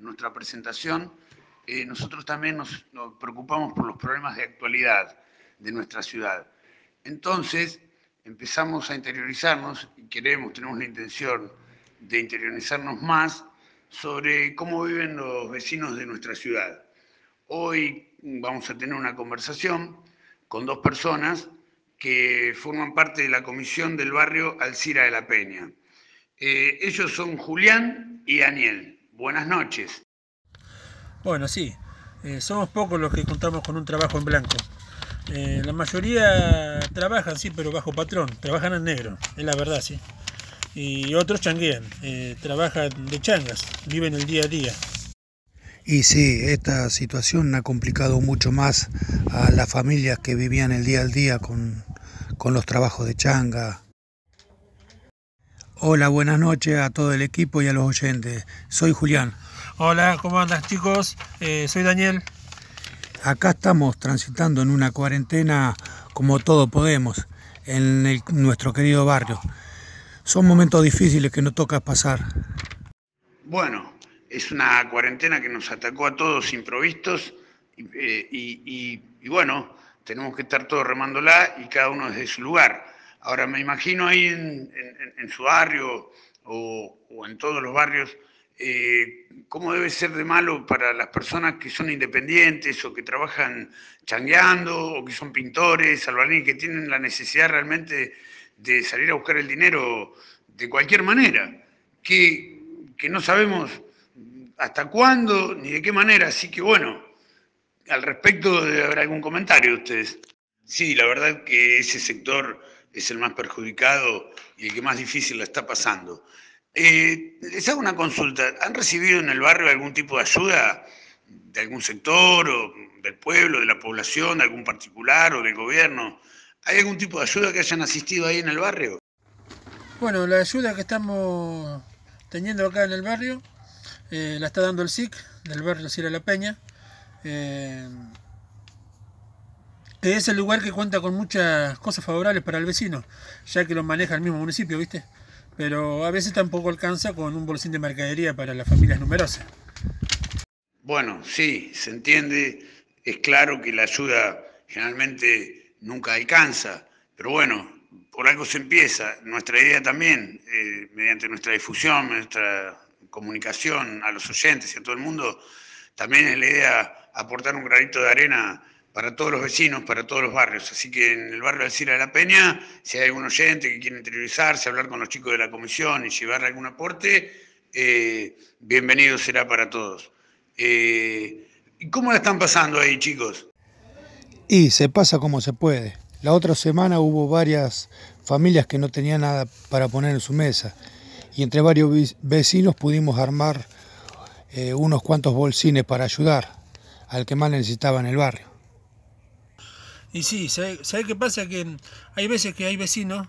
nuestra presentación, eh, nosotros también nos, nos preocupamos por los problemas de actualidad de nuestra ciudad. Entonces, empezamos a interiorizarnos y queremos, tenemos la intención de interiorizarnos más sobre cómo viven los vecinos de nuestra ciudad. Hoy vamos a tener una conversación con dos personas que forman parte de la comisión del barrio Alcira de la Peña. Eh, ellos son Julián y Daniel. Buenas noches. Bueno, sí, eh, somos pocos los que contamos con un trabajo en blanco. Eh, la mayoría trabajan, sí, pero bajo patrón, trabajan en negro, es la verdad, sí. Y otros changuean, eh, trabajan de changas, viven el día a día. Y sí, esta situación ha complicado mucho más a las familias que vivían el día al día con, con los trabajos de changa. Hola, buenas noches a todo el equipo y a los oyentes. Soy Julián. Hola, ¿cómo andas chicos? Eh, soy Daniel. Acá estamos transitando en una cuarentena como todo podemos en el- nuestro querido barrio. Son momentos difíciles que nos toca pasar. Bueno, es una cuarentena que nos atacó a todos improvistos y, eh, y- y- y bueno, tenemos que estar todos remándola y cada uno desde su lugar. Ahora me imagino ahí en, su barrio o, o en todos los barrios, eh, cómo debe ser de malo para las personas que son independientes o que trabajan changueando o que son pintores, albañiles, que tienen la necesidad realmente de salir a buscar el dinero de cualquier manera, que, que no sabemos hasta cuándo ni de qué manera, así que bueno, al respecto debe haber algún comentario de ustedes. Sí, la verdad que ese sector es el más perjudicado y el que más difícil la está pasando. Eh, les hago una consulta. ¿Han recibido en el barrio algún tipo de ayuda de algún sector o del pueblo, de la población, de algún particular o del gobierno? ¿Hay algún tipo de ayuda que hayan asistido ahí en el barrio? Bueno, la ayuda que estamos teniendo acá en el barrio eh, la está dando el SIC del barrio Sierra La Peña. eh, que es el lugar que cuenta con muchas cosas favorables para el vecino, ya que lo maneja el mismo municipio, ¿viste? Pero a veces tampoco alcanza con un bolsín de mercadería para las familias numerosas. Bueno, sí, se entiende, es claro que la ayuda generalmente nunca alcanza, pero bueno, por algo se empieza. Nuestra idea también, eh, mediante nuestra difusión, nuestra comunicación a los oyentes y a todo el mundo, también es la idea aportar un granito de arena para todos los vecinos, para todos los barrios. Así que en el barrio de Alcira de la Peña, si hay algún oyente que quiere interiorizarse, hablar con los chicos de la comisión y llevar algún aporte, eh, bienvenido será para todos. Eh, ¿Y cómo la están pasando ahí, chicos? Y se pasa como se puede. La otra semana hubo varias familias que no tenían nada para poner en su mesa y entre varios vecinos pudimos armar eh, unos cuantos bolsines para ayudar al que más necesitaba en el barrio. Y sí, ¿sabe, sabe qué pasa? Que hay veces que hay vecinos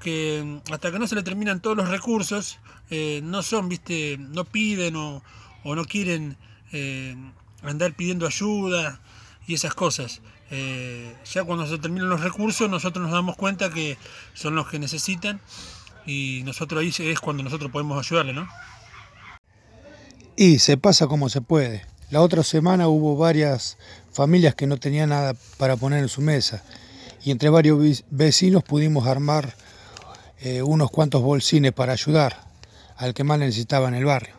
que mm, hasta que no se le terminan todos los recursos, eh, no son, viste, no piden o, o no quieren eh, andar pidiendo ayuda y esas cosas. Eh, ya cuando se terminan los recursos, nosotros nos damos cuenta que son los que necesitan y nosotros ahí es cuando nosotros podemos ayudarle, ¿no? Y se pasa como se puede. La otra semana hubo varias familias que no tenían nada para poner en su mesa y entre varios vecinos pudimos armar eh, unos cuantos bolsines para ayudar al que más necesitaba en el barrio.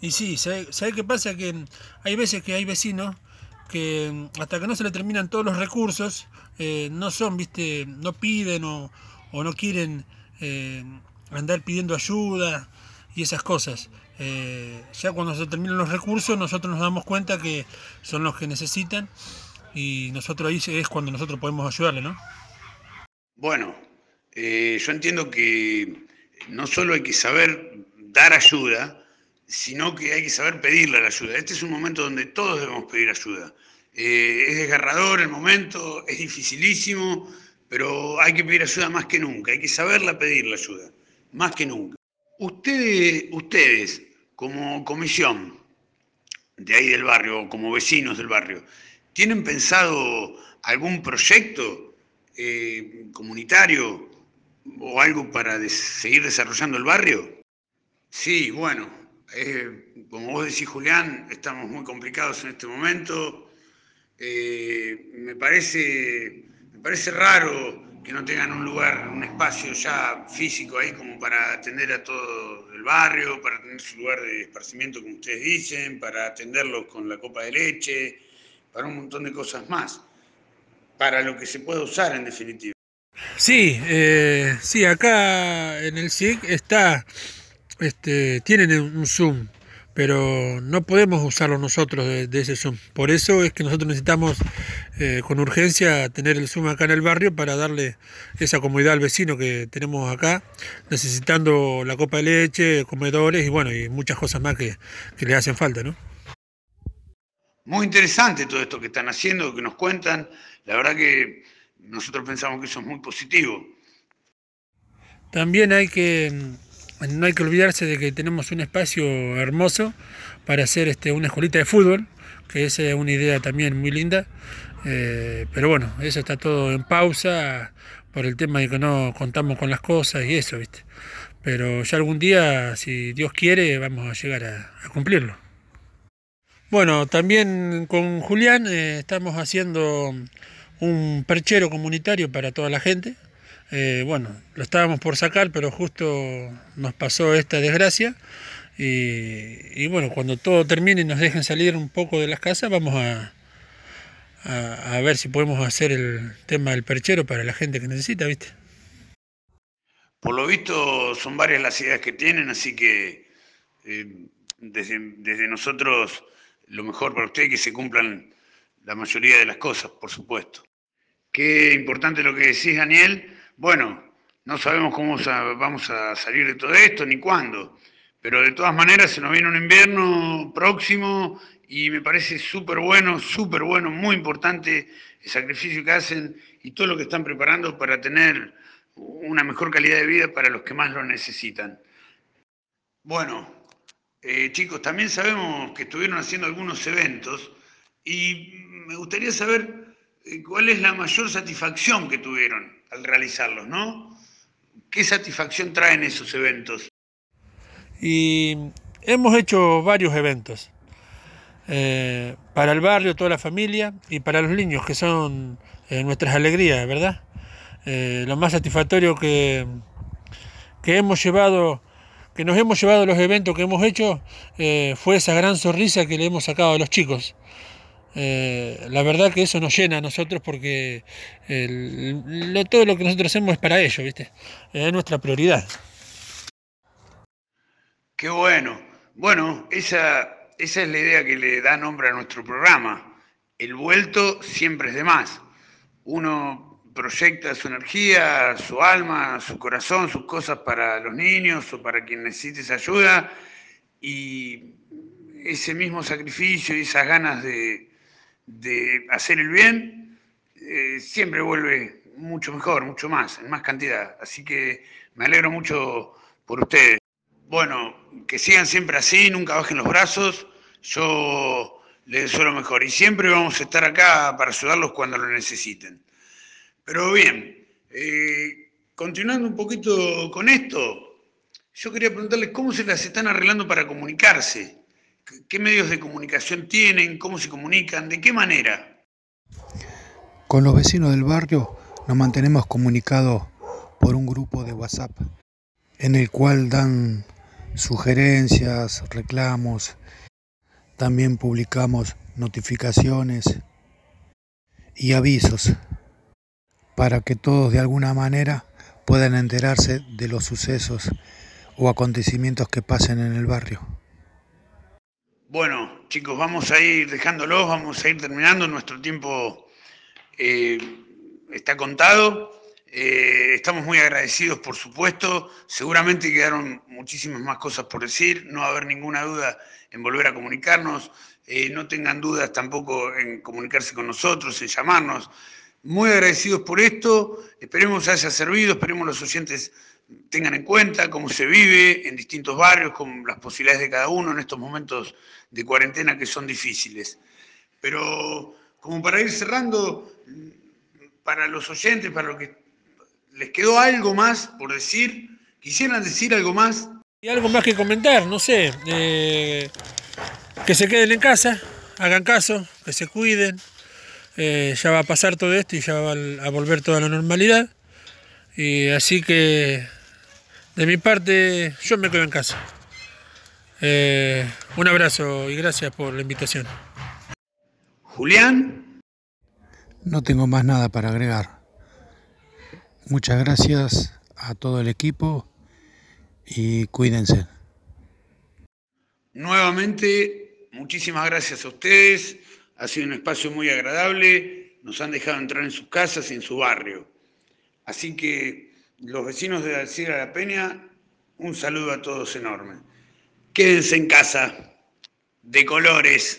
Y sí, ¿sabe, sabe qué pasa? Que hay veces que hay vecinos que mm, hasta que no se le terminan todos los recursos, eh, no son, viste, no piden o, o no quieren eh, andar pidiendo ayuda y esas cosas. Eh, ya cuando se terminan los recursos, nosotros nos damos cuenta que son los que necesitan y nosotros ahí es cuando nosotros podemos ayudarle, ¿no? Bueno, eh, yo entiendo que no solo hay que saber dar ayuda, sino que hay que saber pedirle la ayuda. Este es un momento donde todos debemos pedir ayuda. Eh, es desgarrador el momento, es dificilísimo, pero hay que pedir ayuda más que nunca, hay que saberla pedir la ayuda, más que nunca. Ustedes, ustedes como comisión de ahí del barrio, como vecinos del barrio, ¿tienen pensado algún proyecto eh, comunitario o algo para seguir desarrollando el barrio? Sí, bueno, Eh, como vos decís, Julián, estamos muy complicados en este momento. Eh, me, parece, me parece raro que no tengan un lugar, un espacio ya físico ahí como para atender a todo barrio, para tener su lugar de esparcimiento, como ustedes dicen, para atenderlos con la copa de leche, para un montón de cosas más, para lo que se puede usar en definitiva. Sí, eh, sí, acá en el SIC está, este, tienen un Zoom pero no podemos usarlo nosotros de, ese Zoom. Por eso es que nosotros necesitamos eh, con urgencia tener el Zoom acá en el barrio para darle esa comodidad al vecino que tenemos acá, necesitando la copa de leche, comedores y bueno, y muchas cosas más que, que le hacen falta, ¿no? Muy interesante todo esto que están haciendo, que nos cuentan. La verdad que nosotros pensamos que eso es muy positivo. También hay que no hay que olvidarse de que tenemos un espacio hermoso para hacer este, una escuelita de fútbol, que es eh, una idea también muy linda. Eh, pero bueno, eso está todo en pausa por el tema de que no contamos con las cosas y eso, ¿viste? Pero ya algún día, si Dios quiere, vamos a llegar a, cumplirlo. Bueno, también con Julián eh, estamos haciendo un perchero comunitario para toda la gente. Eh, bueno, lo estábamos por sacar, pero justo nos pasó esta desgracia. Y, bueno, cuando todo termine y nos dejen salir un poco de las casas, vamos a, a, ver si podemos hacer el tema del perchero para la gente que necesita, ¿viste? Por lo visto son varias las ideas que tienen, así que eh, desde, desde nosotros lo mejor para ustedes es que se cumplan la mayoría de las cosas, por supuesto. Qué importante lo que decís, Daniel bueno, no sabemos cómo vamos a salir de todo esto ni cuándo, pero de todas maneras se nos viene un invierno próximo y me parece súper bueno, súper bueno, muy importante el sacrificio que hacen y todo lo que están preparando para tener una mejor calidad de vida para los que más lo necesitan. Bueno, eh, chicos, también sabemos que estuvieron haciendo algunos eventos y me gustaría saber cuál es la mayor satisfacción que tuvieron al realizarlos, ¿no? ¿Qué satisfacción traen esos eventos? Y hemos hecho varios eventos. Eh, para el barrio, toda la familia y para los niños, que son eh, nuestras alegrías, ¿verdad? Eh, lo más satisfactorio que, que hemos llevado, que nos hemos llevado a los eventos que hemos hecho, fue esa gran sonrisa que le hemos sacado a los chicos. Eh, la verdad que eso nos llena a nosotros porque todo lo que nosotros hacemos es para ellos, ¿viste? Es nuestra prioridad. Qué bueno. Bueno, esa, esa es la idea que le da nombre a nuestro programa. El vuelto siempre es de más. Uno proyecta su energía, su alma, su corazón, sus cosas para los niños o para quien necesite esa ayuda y ese mismo sacrificio y esas ganas de, de hacer el bien, eh, siempre vuelve mucho mejor, mucho más, en más cantidad. Así que me alegro mucho por ustedes. Bueno, que sigan siempre así, nunca bajen los brazos. Yo les deseo lo mejor y siempre vamos a estar acá para ayudarlos cuando lo necesiten. Pero bien, eh, continuando un poquito con esto, yo quería preguntarles cómo se las están arreglando para comunicarse. ¿Qué medios de comunicación tienen? ¿Cómo se comunican? ¿De qué manera? Con los vecinos del barrio nos mantenemos comunicados por un grupo de WhatsApp en el cual dan sugerencias, reclamos, también publicamos notificaciones y avisos para que todos de alguna manera puedan enterarse de los sucesos o acontecimientos que pasen en el barrio. Bueno, chicos, vamos a ir dejándolos, vamos a ir terminando. Nuestro tiempo eh, está contado. Eh, estamos muy agradecidos, por supuesto. Seguramente quedaron muchísimas más cosas por decir. No va a haber ninguna duda en volver a comunicarnos. Eh, no tengan dudas tampoco en comunicarse con nosotros, en llamarnos. Muy agradecidos por esto. Esperemos haya servido, esperemos los oyentes tengan en cuenta cómo se vive en distintos barrios, con las posibilidades de cada uno en estos momentos de cuarentena que son difíciles. Pero como para ir cerrando, para los oyentes, para lo que les quedó algo más por decir, quisieran decir algo más Y algo más que comentar, no sé, eh, que se queden en casa, hagan caso, que se cuiden, eh, ya va a pasar todo esto y ya va a volver toda la normalidad. Y así que de mi parte yo me quedo en casa. Eh, un abrazo y gracias por la invitación. Julián. No tengo más nada para agregar. Muchas gracias a todo el equipo y cuídense. Nuevamente, muchísimas gracias a ustedes. Ha sido un espacio muy agradable. Nos han dejado entrar en sus casas y en su barrio. Así que los vecinos de Alcira La Peña, un saludo a todos enorme. Quédense en casa, de colores.